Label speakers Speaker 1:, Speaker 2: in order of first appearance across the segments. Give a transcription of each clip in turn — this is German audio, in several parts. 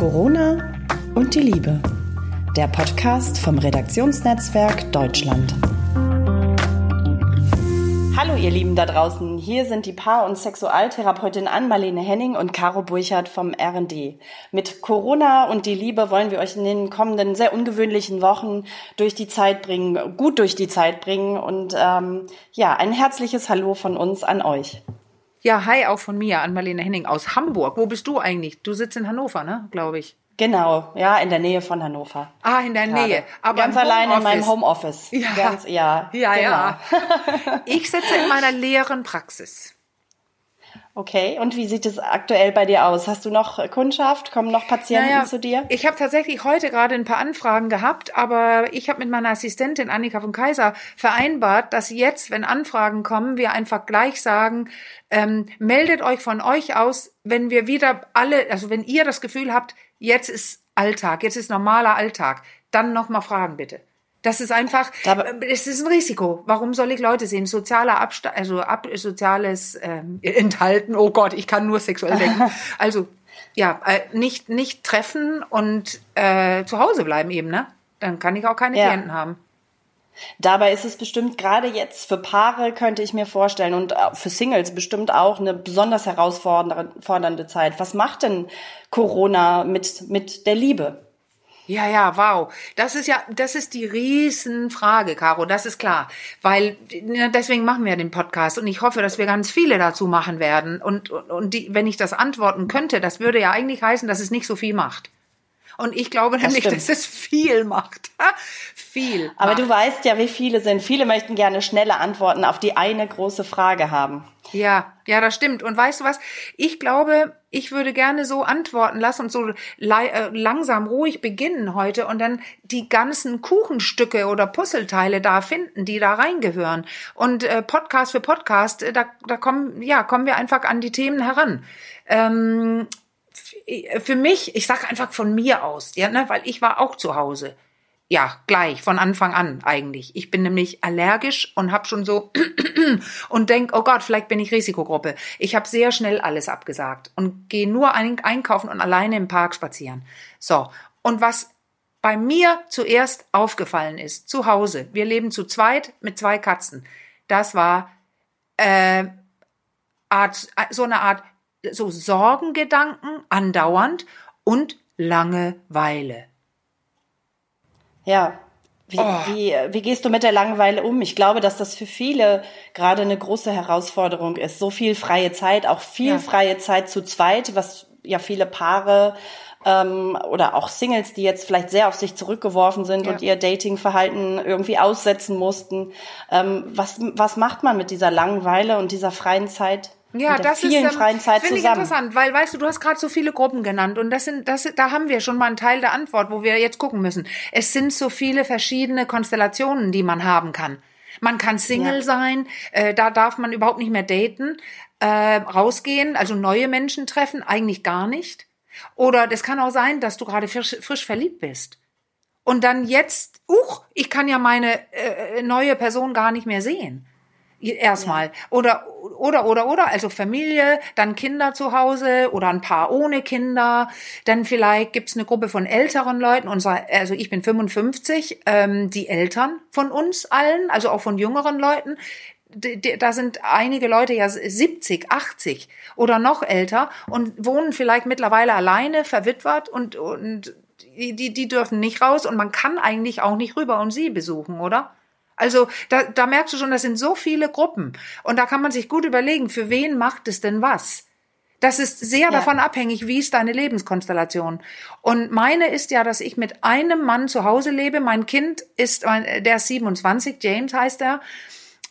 Speaker 1: Corona und die Liebe. Der Podcast vom Redaktionsnetzwerk Deutschland. Hallo ihr Lieben da draußen, hier sind die Paar- und Sexualtherapeutin Ann-Marlene Henning und Caro Burchardt vom R&D. Mit Corona und die Liebe wollen wir euch in den kommenden sehr ungewöhnlichen Wochen durch die Zeit bringen, gut durch die Zeit bringen und ähm, ja, ein herzliches Hallo von uns an euch.
Speaker 2: Ja, hi auch von mir, an Marlene Henning aus Hamburg. Wo bist du eigentlich? Du sitzt in Hannover, ne, glaube ich.
Speaker 1: Genau, ja, in der Nähe von Hannover.
Speaker 2: Ah, in der
Speaker 1: Gerade.
Speaker 2: Nähe.
Speaker 1: Aber ganz allein in meinem Homeoffice.
Speaker 2: Ja.
Speaker 1: Ganz, ja,
Speaker 2: Ja,
Speaker 1: genau.
Speaker 2: ja. Ich sitze in meiner leeren Praxis.
Speaker 1: Okay, und wie sieht es aktuell bei dir aus? Hast du noch Kundschaft? Kommen noch Patienten
Speaker 2: Naja,
Speaker 1: zu dir?
Speaker 2: Ich habe tatsächlich heute gerade ein paar Anfragen gehabt, aber ich habe mit meiner Assistentin Annika von Kaiser vereinbart, dass jetzt, wenn Anfragen kommen, wir einfach gleich sagen, ähm, meldet euch von euch aus, wenn wir wieder alle, also wenn ihr das Gefühl habt, jetzt ist Alltag, jetzt ist normaler Alltag, dann nochmal fragen bitte. Das ist einfach,
Speaker 1: Aber-
Speaker 2: äh, es ist ein Risiko. Warum soll ich Leute sehen? Sozialer Abstand, also ab, soziales ähm, Enthalten. Oh Gott, ich kann nur sexuell denken. Also ja, äh, nicht nicht treffen und äh, zu Hause bleiben eben, ne? Dann kann ich auch keine
Speaker 1: Ja.
Speaker 2: Klienten haben.
Speaker 1: Dabei ist es bestimmt gerade jetzt für Paare, könnte ich mir vorstellen, und für Singles bestimmt auch eine besonders herausfordernde Zeit. Was macht denn Corona mit, mit der Liebe?
Speaker 2: Ja, ja, wow. Das ist ja, das ist die Riesenfrage, Caro, das ist klar. Weil, ja, deswegen machen wir den Podcast und ich hoffe, dass wir ganz viele dazu machen werden. Und, und, und die, wenn ich das antworten könnte, das würde ja eigentlich heißen, dass es nicht so viel macht. Und ich glaube nämlich,
Speaker 1: stimmt.
Speaker 2: dass es viel macht. viel.
Speaker 1: Aber
Speaker 2: macht.
Speaker 1: du weißt ja, wie viele sind. Viele möchten gerne schnelle Antworten auf die eine große Frage haben.
Speaker 2: Ja, ja, das stimmt. Und weißt du was? Ich glaube, ich würde gerne so antworten lassen und so äh, langsam ruhig beginnen heute und dann die ganzen Kuchenstücke oder Puzzleteile da finden, die da reingehören. Und äh, Podcast für Podcast, äh, da, da kommen, ja, kommen wir einfach an die Themen heran. Ähm, für mich, ich sage einfach von mir aus, ja, ne, weil ich war auch zu Hause. Ja, gleich, von Anfang an eigentlich. Ich bin nämlich allergisch und habe schon so und denk, oh Gott, vielleicht bin ich Risikogruppe. Ich habe sehr schnell alles abgesagt und gehe nur ein einkaufen und alleine im Park spazieren. So, und was bei mir zuerst aufgefallen ist, zu Hause, wir leben zu zweit mit zwei Katzen, das war äh, Art, so eine Art so Sorgengedanken andauernd und Langeweile.
Speaker 1: Ja. Wie,
Speaker 2: Oh.
Speaker 1: wie, wie gehst du mit der Langeweile um? Ich glaube, dass das für viele gerade eine große Herausforderung ist. So viel freie Zeit, auch viel
Speaker 2: Ja.
Speaker 1: freie Zeit zu zweit, was ja viele Paare ähm, oder auch Singles, die jetzt vielleicht sehr auf sich zurückgeworfen sind
Speaker 2: Ja.
Speaker 1: und ihr Datingverhalten irgendwie aussetzen mussten. Ähm, was, was macht man mit dieser Langeweile und dieser freien Zeit?
Speaker 2: Ja, das
Speaker 1: vielen
Speaker 2: ist ähm,
Speaker 1: freien Zeit
Speaker 2: finde ich interessant, weil weißt du, du hast gerade so viele Gruppen genannt und das sind das da haben wir schon mal einen Teil der Antwort, wo wir jetzt gucken müssen. Es sind so viele verschiedene Konstellationen, die man haben kann. Man kann Single
Speaker 1: Ja.
Speaker 2: sein, äh, da darf man überhaupt nicht mehr daten, äh, rausgehen, also neue Menschen treffen, eigentlich gar nicht. Oder das kann auch sein, dass du gerade frisch, frisch verliebt bist. Und dann jetzt, uch, ich kann ja meine äh, neue Person gar nicht mehr sehen. Erstmal. Oder, oder, oder, oder, also Familie, dann Kinder zu Hause oder ein Paar ohne Kinder. Dann vielleicht gibt's eine Gruppe von älteren Leuten. Unser, also ich bin 55, ähm, die Eltern von uns allen, also auch von jüngeren Leuten. Da sind einige Leute ja 70, 80 oder noch älter und wohnen vielleicht mittlerweile alleine, verwitwet und, und die, die, die dürfen nicht raus und man kann eigentlich auch nicht rüber und sie besuchen, oder? Also da, da merkst du schon, das sind so viele Gruppen. Und da kann man sich gut überlegen, für wen macht es denn was? Das ist sehr davon abhängig, wie ist deine Lebenskonstellation. Und meine ist ja, dass ich mit einem Mann zu Hause lebe. Mein Kind ist, mein- der ist 27, James heißt er.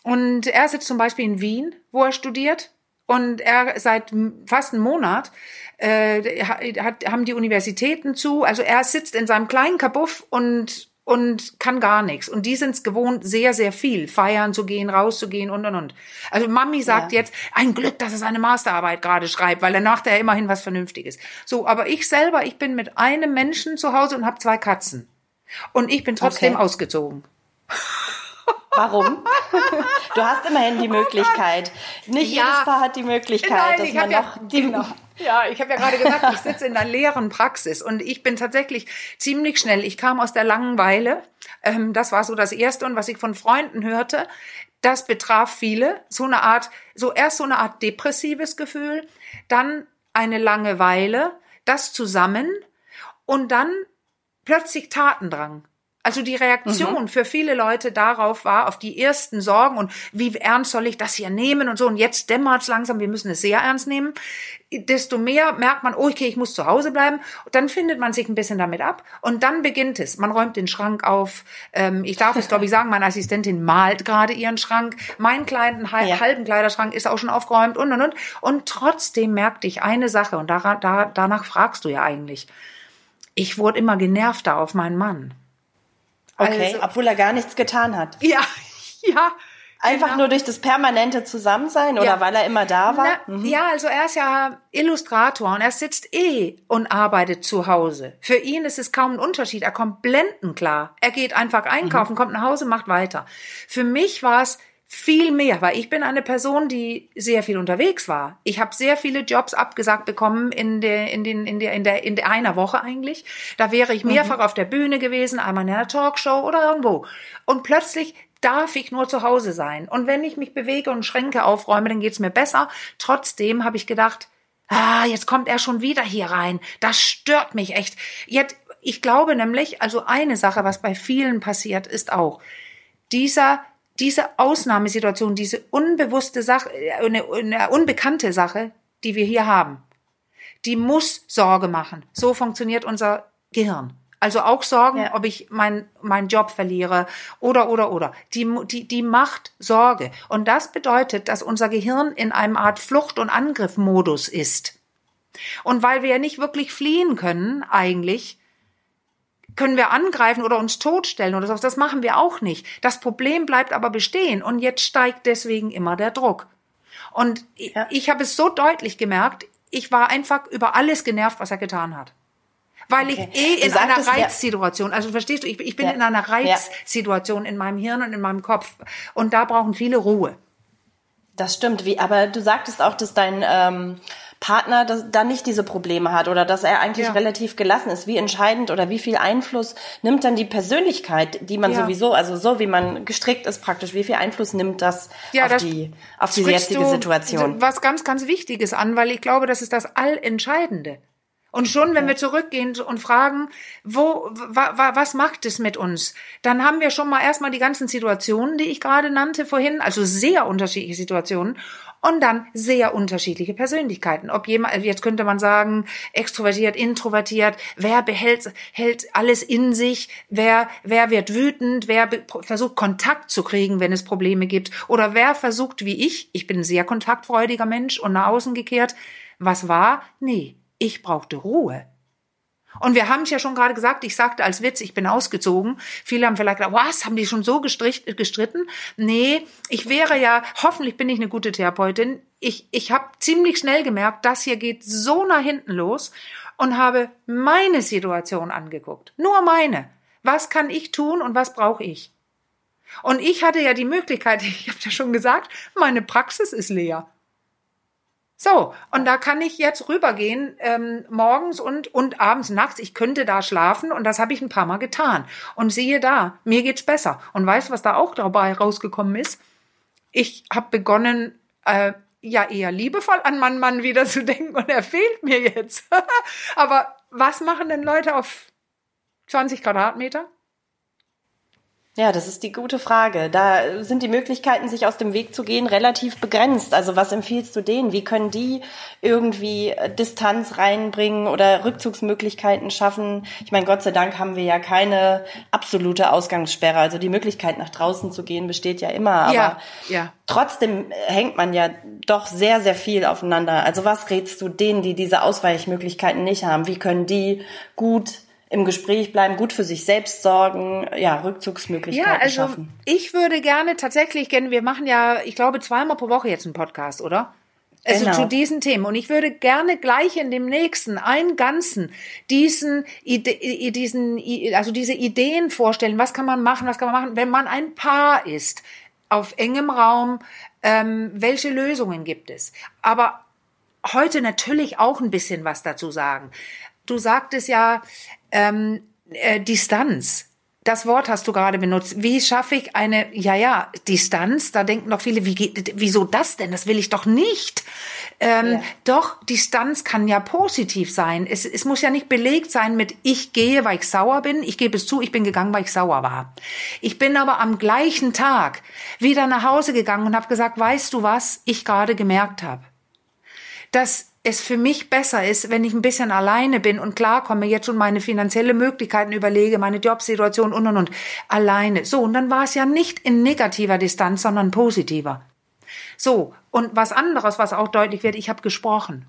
Speaker 2: Und er sitzt zum Beispiel in Wien, wo er studiert. Und er seit fast einem Monat äh, hat, haben die Universitäten zu. Also er sitzt in seinem kleinen Kabuff und und kann gar nichts. Und die sind es gewohnt, sehr, sehr viel feiern zu gehen, rauszugehen und und und. Also Mami sagt
Speaker 1: Ja.
Speaker 2: jetzt, ein Glück, dass er seine Masterarbeit gerade schreibt, weil er macht ja immerhin was Vernünftiges. So, aber ich selber, ich bin mit einem Menschen zu Hause und habe zwei Katzen. Und ich bin trotzdem
Speaker 1: Okay.
Speaker 2: ausgezogen.
Speaker 1: Warum? Du hast immerhin die Möglichkeit. Nicht
Speaker 2: Ja.
Speaker 1: jedes Paar hat die Möglichkeit,
Speaker 2: Nein,
Speaker 1: dass
Speaker 2: ich
Speaker 1: man
Speaker 2: hab ja-
Speaker 1: noch die.
Speaker 2: genau. Ja, ich habe ja gerade gesagt, ich sitze in der leeren Praxis und ich bin tatsächlich ziemlich schnell. Ich kam aus der Langeweile. Ähm, das war so das Erste und was ich von Freunden hörte, das betraf viele. So eine Art, so erst so eine Art depressives Gefühl, dann eine Langeweile, das zusammen und dann plötzlich Tatendrang. Also die Reaktion für viele Leute darauf war, auf die ersten Sorgen und wie ernst soll ich das hier nehmen und so. Und jetzt dämmert's langsam, wir müssen es sehr ernst nehmen. Desto mehr merkt man, oh, okay, ich muss zu Hause bleiben. Und dann findet man sich ein bisschen damit ab. Und dann beginnt es. Man räumt den Schrank auf. Ähm, ich darf es, glaube ich, sagen, meine Assistentin malt gerade ihren Schrank. Mein kleinen hal-
Speaker 1: Ja.
Speaker 2: halben Kleiderschrank ist auch schon aufgeräumt und, und, und. Und trotzdem merkte ich eine Sache. Und daran, da, danach fragst du ja eigentlich. Ich wurde immer genervter auf meinen Mann.
Speaker 1: Okay,
Speaker 2: Also-
Speaker 1: obwohl er gar nichts getan hat.
Speaker 2: Ja, ja.
Speaker 1: Einfach
Speaker 2: genau.
Speaker 1: nur durch das permanente Zusammensein oder
Speaker 2: Ja.
Speaker 1: weil er immer da war?
Speaker 2: Na, Ja, also er ist ja Illustrator und er sitzt eh und arbeitet zu Hause. Für ihn ist es kaum ein Unterschied. Er kommt blendend klar. Er geht einfach einkaufen, kommt nach Hause, macht weiter. Für mich war es viel mehr, weil ich bin eine Person, die sehr viel unterwegs war. Ich habe sehr viele Jobs abgesagt bekommen in der in den in der in der in der einer Woche eigentlich. Da wäre ich mehrfach auf der Bühne gewesen, einmal in einer Talkshow oder irgendwo. Und plötzlich darf ich nur zu Hause sein. Und wenn ich mich bewege und Schränke aufräume, dann geht's mir besser. Trotzdem habe ich gedacht, ah, jetzt kommt er schon wieder hier rein. Das stört mich echt. Jetzt, ich glaube nämlich, also eine Sache, was bei vielen passiert, ist auch, dieser, diese Ausnahmesituation, diese unbewusste Sache, äh, eine, eine unbekannte Sache, die wir hier haben, die muss Sorge machen. So funktioniert unser Gehirn. Also auch Sorgen,
Speaker 1: Ja.
Speaker 2: ob ich mein, meinen Job verliere oder, oder, oder. Die, die, die macht Sorge. Und das bedeutet, dass unser Gehirn in einem Art Flucht- und Angriffmodus ist. Und weil wir ja nicht wirklich fliehen können, eigentlich, können wir angreifen oder uns totstellen oder sowas. Das machen wir auch nicht. Das Problem bleibt aber bestehen und jetzt steigt deswegen immer der Druck. Und ich,
Speaker 1: Ja.
Speaker 2: ich habe es so deutlich gemerkt, ich war einfach über alles genervt, was er getan hat. Weil
Speaker 1: Okay.
Speaker 2: ich eh in einer Reizsituation, also verstehst du, ich, ich bin
Speaker 1: Ja.
Speaker 2: in einer. Reizsituation in meinem Hirn und in meinem Kopf. Und da brauchen viele Ruhe.
Speaker 1: Das stimmt, wie, aber du sagtest auch, dass dein ähm, Partner das, da nicht diese Probleme hat oder dass er eigentlich
Speaker 2: Ja.
Speaker 1: relativ gelassen ist. Wie entscheidend oder wie viel Einfluss nimmt dann die Persönlichkeit, die man
Speaker 2: Ja.
Speaker 1: sowieso, also so wie man gestrickt ist praktisch, wie viel Einfluss nimmt das
Speaker 2: Ja,
Speaker 1: auf
Speaker 2: das
Speaker 1: die, auf
Speaker 2: sprichst
Speaker 1: jetzige Situation?
Speaker 2: Was ganz, ganz Wichtiges an, weil ich glaube, das ist das Allentscheidende. Und schon, wenn wir zurückgehen und fragen, wo, wa, wa, was macht es mit uns, dann haben wir schon mal erstmal die ganzen Situationen, die ich gerade nannte vorhin, also sehr unterschiedliche Situationen und dann sehr unterschiedliche Persönlichkeiten. Ob jemand, jetzt könnte man sagen, extrovertiert, introvertiert, wer behält, hält alles in sich, wer, wer wird wütend, wer versucht Kontakt zu kriegen, wenn es Probleme gibt, oder wer versucht, wie ich, ich bin ein sehr kontaktfreudiger Mensch und nach außen gekehrt, was war? Nee, ich brauchte Ruhe. Und wir haben es ja schon gerade gesagt, ich sagte als Witz, ich bin ausgezogen. Viele haben vielleicht gedacht, was, haben die schon so gestritten? Nee, ich wäre ja, hoffentlich bin ich eine gute Therapeutin. Ich, ich habe ziemlich schnell gemerkt, das hier geht so nach hinten los und habe meine Situation angeguckt. Nur meine. Was kann ich tun und was brauche ich? Und ich hatte ja die Möglichkeit, ich habe ja schon gesagt, meine Praxis ist leer. So, und da kann ich jetzt rübergehen, ähm, morgens und, und abends, nachts. Ich könnte da schlafen und das habe ich ein paar Mal getan. Und siehe da, mir geht's besser. Und weißt du, was da auch dabei rausgekommen ist? Ich habe begonnen, äh, ja eher liebevoll an meinen Mann wieder zu denken und er fehlt mir jetzt. Aber was machen denn Leute auf 20 Quadratmeter?
Speaker 1: Ja, das ist die gute Frage. Da sind die Möglichkeiten, sich aus dem Weg zu gehen, relativ begrenzt. Also was empfiehlst du denen? Wie können die irgendwie äh, Distanz reinbringen oder Rückzugsmöglichkeiten schaffen? Ich meine, Gott sei Dank haben wir ja keine absolute Ausgangssperre. Also die Möglichkeit, nach draußen zu gehen, besteht ja immer. Aber
Speaker 2: Ja, ja.
Speaker 1: trotzdem hängt man ja doch sehr, sehr viel aufeinander. Also was rätst du denen, die diese Ausweichmöglichkeiten nicht haben? Wie können die gut im Gespräch bleiben, gut für sich selbst sorgen, ja, Rückzugsmöglichkeiten
Speaker 2: Ja, also
Speaker 1: schaffen?
Speaker 2: ich würde gerne tatsächlich gerne, wir machen ja, ich glaube, zweimal pro Woche jetzt einen Podcast, oder? Also
Speaker 1: Genau.
Speaker 2: zu diesen Themen. Und ich würde gerne gleich in dem nächsten, einen ganzen, diesen, Ide diesen, also diese Ideen vorstellen. Was kann man machen? Was kann man machen, wenn man ein Paar ist? Auf engem Raum. Ähm, welche Lösungen gibt es? Aber heute natürlich auch ein bisschen was dazu sagen. Du sagtest ja ähm, äh, Distanz. Das Wort hast du gerade benutzt. Wie schaffe ich eine, ja, ja, Distanz? Da denken doch viele, wie geht, wieso das denn? Das will ich doch nicht. Ähm,
Speaker 1: Ja.
Speaker 2: Doch, Distanz kann ja positiv sein. Es, es muss ja nicht belegt sein mit, ich gehe, weil ich sauer bin. Ich gebe es zu, ich bin gegangen, weil ich sauer war. Ich bin aber am gleichen Tag wieder nach Hause gegangen und habe gesagt, weißt du was, ich gerade gemerkt habe dass es für mich besser ist, wenn ich ein bisschen alleine bin und klarkomme, jetzt schon meine finanzielle Möglichkeiten überlege, meine Jobsituation und und und alleine. So, und dann war es ja nicht in negativer Distanz, sondern positiver. So, und was anderes, was auch deutlich wird, ich habe gesprochen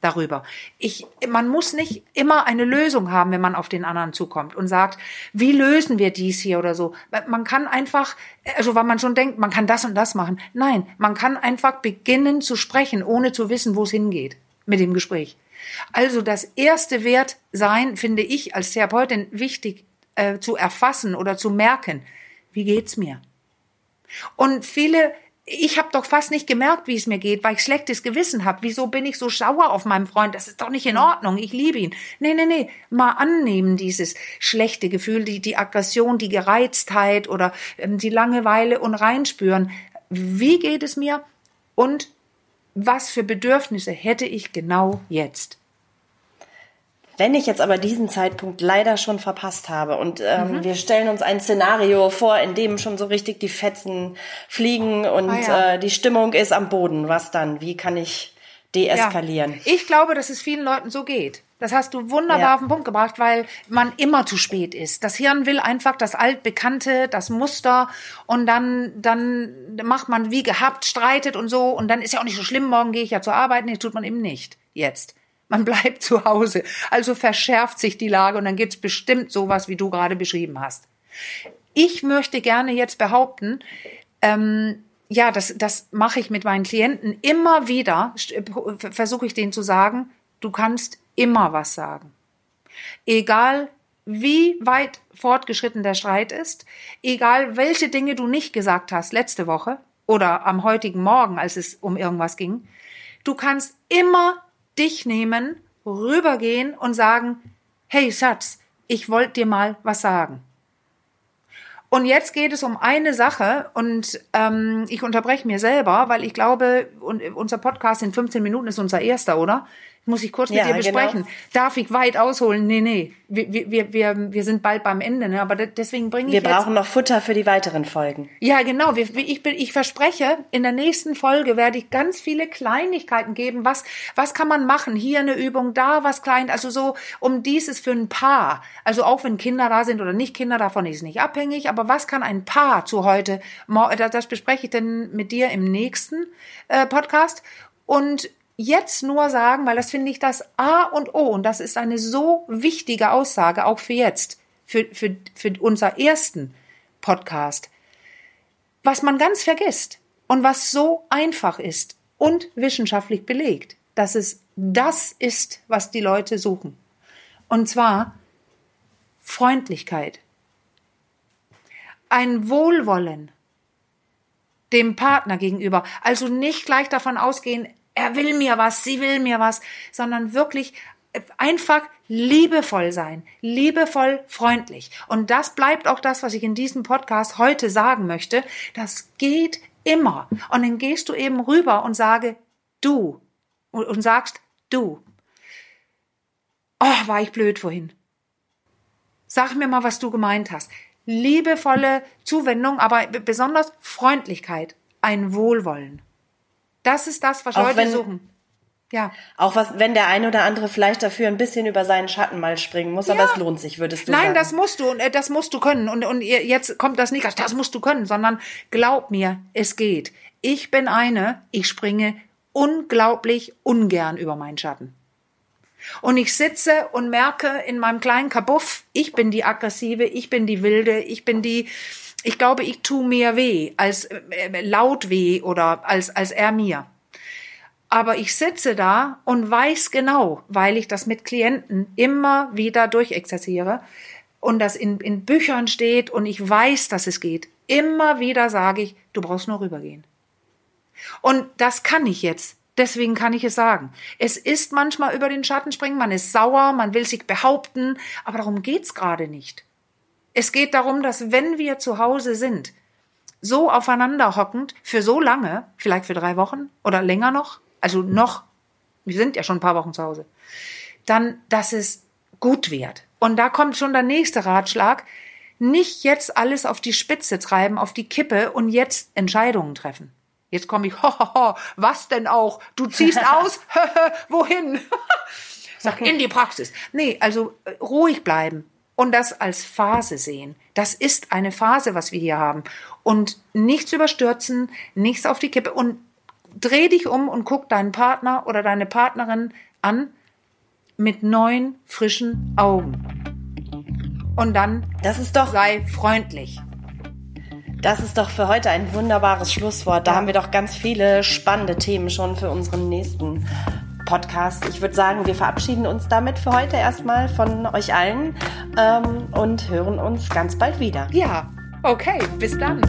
Speaker 2: darüber. Ich, man muss nicht immer eine Lösung haben, wenn man auf den anderen zukommt und sagt, wie lösen wir dies hier oder so. Man kann einfach, also weil man schon denkt, man kann das und das machen. Nein, man kann einfach beginnen zu sprechen, ohne zu wissen, wo es hingeht mit dem Gespräch. Also das erste Wert sein, finde ich als Therapeutin wichtig äh, zu erfassen oder zu merken, wie geht's mir? Und viele, ich habe doch fast nicht gemerkt, wie es mir geht, weil ich schlechtes Gewissen habe. Wieso bin ich so sauer auf meinen Freund? Das ist doch nicht in Ordnung. Ich liebe ihn. Nee, nee, nee. Mal annehmen, dieses schlechte Gefühl, die, die Aggression, die Gereiztheit oder ähm, die Langeweile und reinspüren. Wie geht es mir? Und was für Bedürfnisse hätte ich genau jetzt?
Speaker 1: Wenn ich jetzt aber diesen Zeitpunkt leider schon verpasst habe und ähm, wir stellen uns ein Szenario vor, in dem schon so richtig die Fetzen fliegen und
Speaker 2: Ah ja.
Speaker 1: äh, die Stimmung ist am Boden, was dann? Wie kann ich deeskalieren?
Speaker 2: Ja. Ich glaube, dass es vielen Leuten so geht. Das hast du wunderbar
Speaker 1: Ja.
Speaker 2: auf den Punkt gebracht, weil man immer zu spät ist. Das Hirn will einfach das altbekannte, das Muster und dann dann macht man wie gehabt, streitet und so und dann ist ja auch nicht so schlimm, morgen gehe ich ja zur Arbeit, nee, tut man eben nicht. Jetzt. Man bleibt zu Hause. Also verschärft sich die Lage und dann gibt's bestimmt sowas, wie du gerade beschrieben hast. Ich möchte gerne jetzt behaupten, ähm, ja, das, das mache ich mit meinen Klienten immer wieder, st- versuche ich denen zu sagen, du kannst immer was sagen. Egal wie weit fortgeschritten der Streit ist, egal welche Dinge du nicht gesagt hast letzte Woche oder am heutigen Morgen, als es um irgendwas ging, du kannst immer dich nehmen, rübergehen und sagen, hey Schatz, ich wollte dir mal was sagen. Und jetzt geht es um eine Sache und ähm, ich unterbreche mir selber, weil ich glaube, und unser Podcast in 15 Minuten ist unser erster, oder? Muss ich kurz mit
Speaker 1: Ja,
Speaker 2: dir
Speaker 1: genau.
Speaker 2: besprechen. Darf ich weit ausholen? Nee, nee. Wir, wir, wir, wir sind bald beim Ende, ne? aber de- deswegen bringe ich
Speaker 1: Wir brauchen noch Futter für die weiteren Folgen.
Speaker 2: Ja, genau. Ich, bin, ich verspreche, in der nächsten Folge werde ich ganz viele Kleinigkeiten geben. Was, was kann man machen? Hier eine Übung, da was klein. Also so um dieses für ein Paar. Also auch wenn Kinder da sind oder nicht Kinder, davon ist es nicht abhängig. Aber was kann ein Paar zu heute? das bespreche ich dann mit dir im nächsten äh, Podcast. Und jetzt nur sagen, weil das finde ich das A und O. Und das ist eine so wichtige Aussage, auch für jetzt, für, für, für unser ersten Podcast was man ganz vergisst und was so einfach ist und wissenschaftlich belegt, dass es das ist, was die Leute suchen. Und zwar Freundlichkeit, ein Wohlwollen dem Partner gegenüber. Also nicht gleich davon ausgehen, er will mir was, sie will mir was, sondern wirklich einfach liebevoll sein, liebevoll freundlich. Und das bleibt auch das, was ich in diesem Podcast heute sagen möchte. Das geht immer. Und dann gehst du eben rüber und sage du und, sagst du. Oh, war ich blöd vorhin. Sag mir mal, was du gemeint hast. Liebevolle Zuwendung, aber besonders Freundlichkeit, ein Wohlwollen. Das ist das, was
Speaker 1: Auch
Speaker 2: Leute
Speaker 1: wenn-
Speaker 2: suchen. Ja.
Speaker 1: Auch was, wenn der eine oder andere vielleicht dafür ein bisschen über seinen Schatten mal springen muss, aber
Speaker 2: Ja.
Speaker 1: es lohnt sich, würdest du
Speaker 2: Nein,
Speaker 1: sagen.
Speaker 2: das musst du und äh, das musst du können und und jetzt kommt das nicht, das musst du können, sondern glaub mir, es geht. Ich bin eine, ich springe unglaublich ungern über meinen Schatten. Und ich sitze und merke in meinem kleinen Kabuff, ich bin die aggressive, ich bin die wilde, ich bin die ich glaube, ich tu mir weh als äh, äh, laut weh oder als als er mir. Aber ich sitze da und weiß genau, weil ich das mit Klienten immer wieder durchexerziere und das in, in Büchern steht und ich weiß, dass es geht. Immer wieder sage ich, du brauchst nur rübergehen. Und das kann ich jetzt. Deswegen kann ich es sagen. Es ist manchmal über den Schatten springen, man ist sauer, man will sich behaupten, aber darum geht's gerade nicht. Es geht darum, dass wenn wir zu Hause sind, so aufeinander hockend, für so lange, vielleicht für drei Wochen oder länger noch, also noch, wir sind ja schon ein paar Wochen zu Hause, dann, dass es gut wird. Und da kommt schon der nächste Ratschlag. Nicht jetzt alles auf die Spitze treiben, auf die Kippe und jetzt Entscheidungen treffen. Jetzt komme ich, hohoho, was denn auch? Du ziehst aus? Wohin? Sag, in die Praxis. Nee, also äh, ruhig bleiben und das als Phase sehen. Das ist eine Phase, was wir hier haben. Und nichts überstürzen, nichts auf die Kippe und dreh dich um und guck deinen Partner oder deine Partnerin an mit neuen, frischen Augen. Und dann
Speaker 1: das ist doch,
Speaker 2: sei freundlich.
Speaker 1: Das ist doch für heute ein wunderbares Schlusswort. Da haben wir doch ganz viele spannende Themen schon für unseren nächsten Podcast. Ich würde sagen, wir verabschieden uns damit für heute erstmal von euch allen ähm, und hören uns ganz bald wieder.
Speaker 2: Ja, okay, bis dann.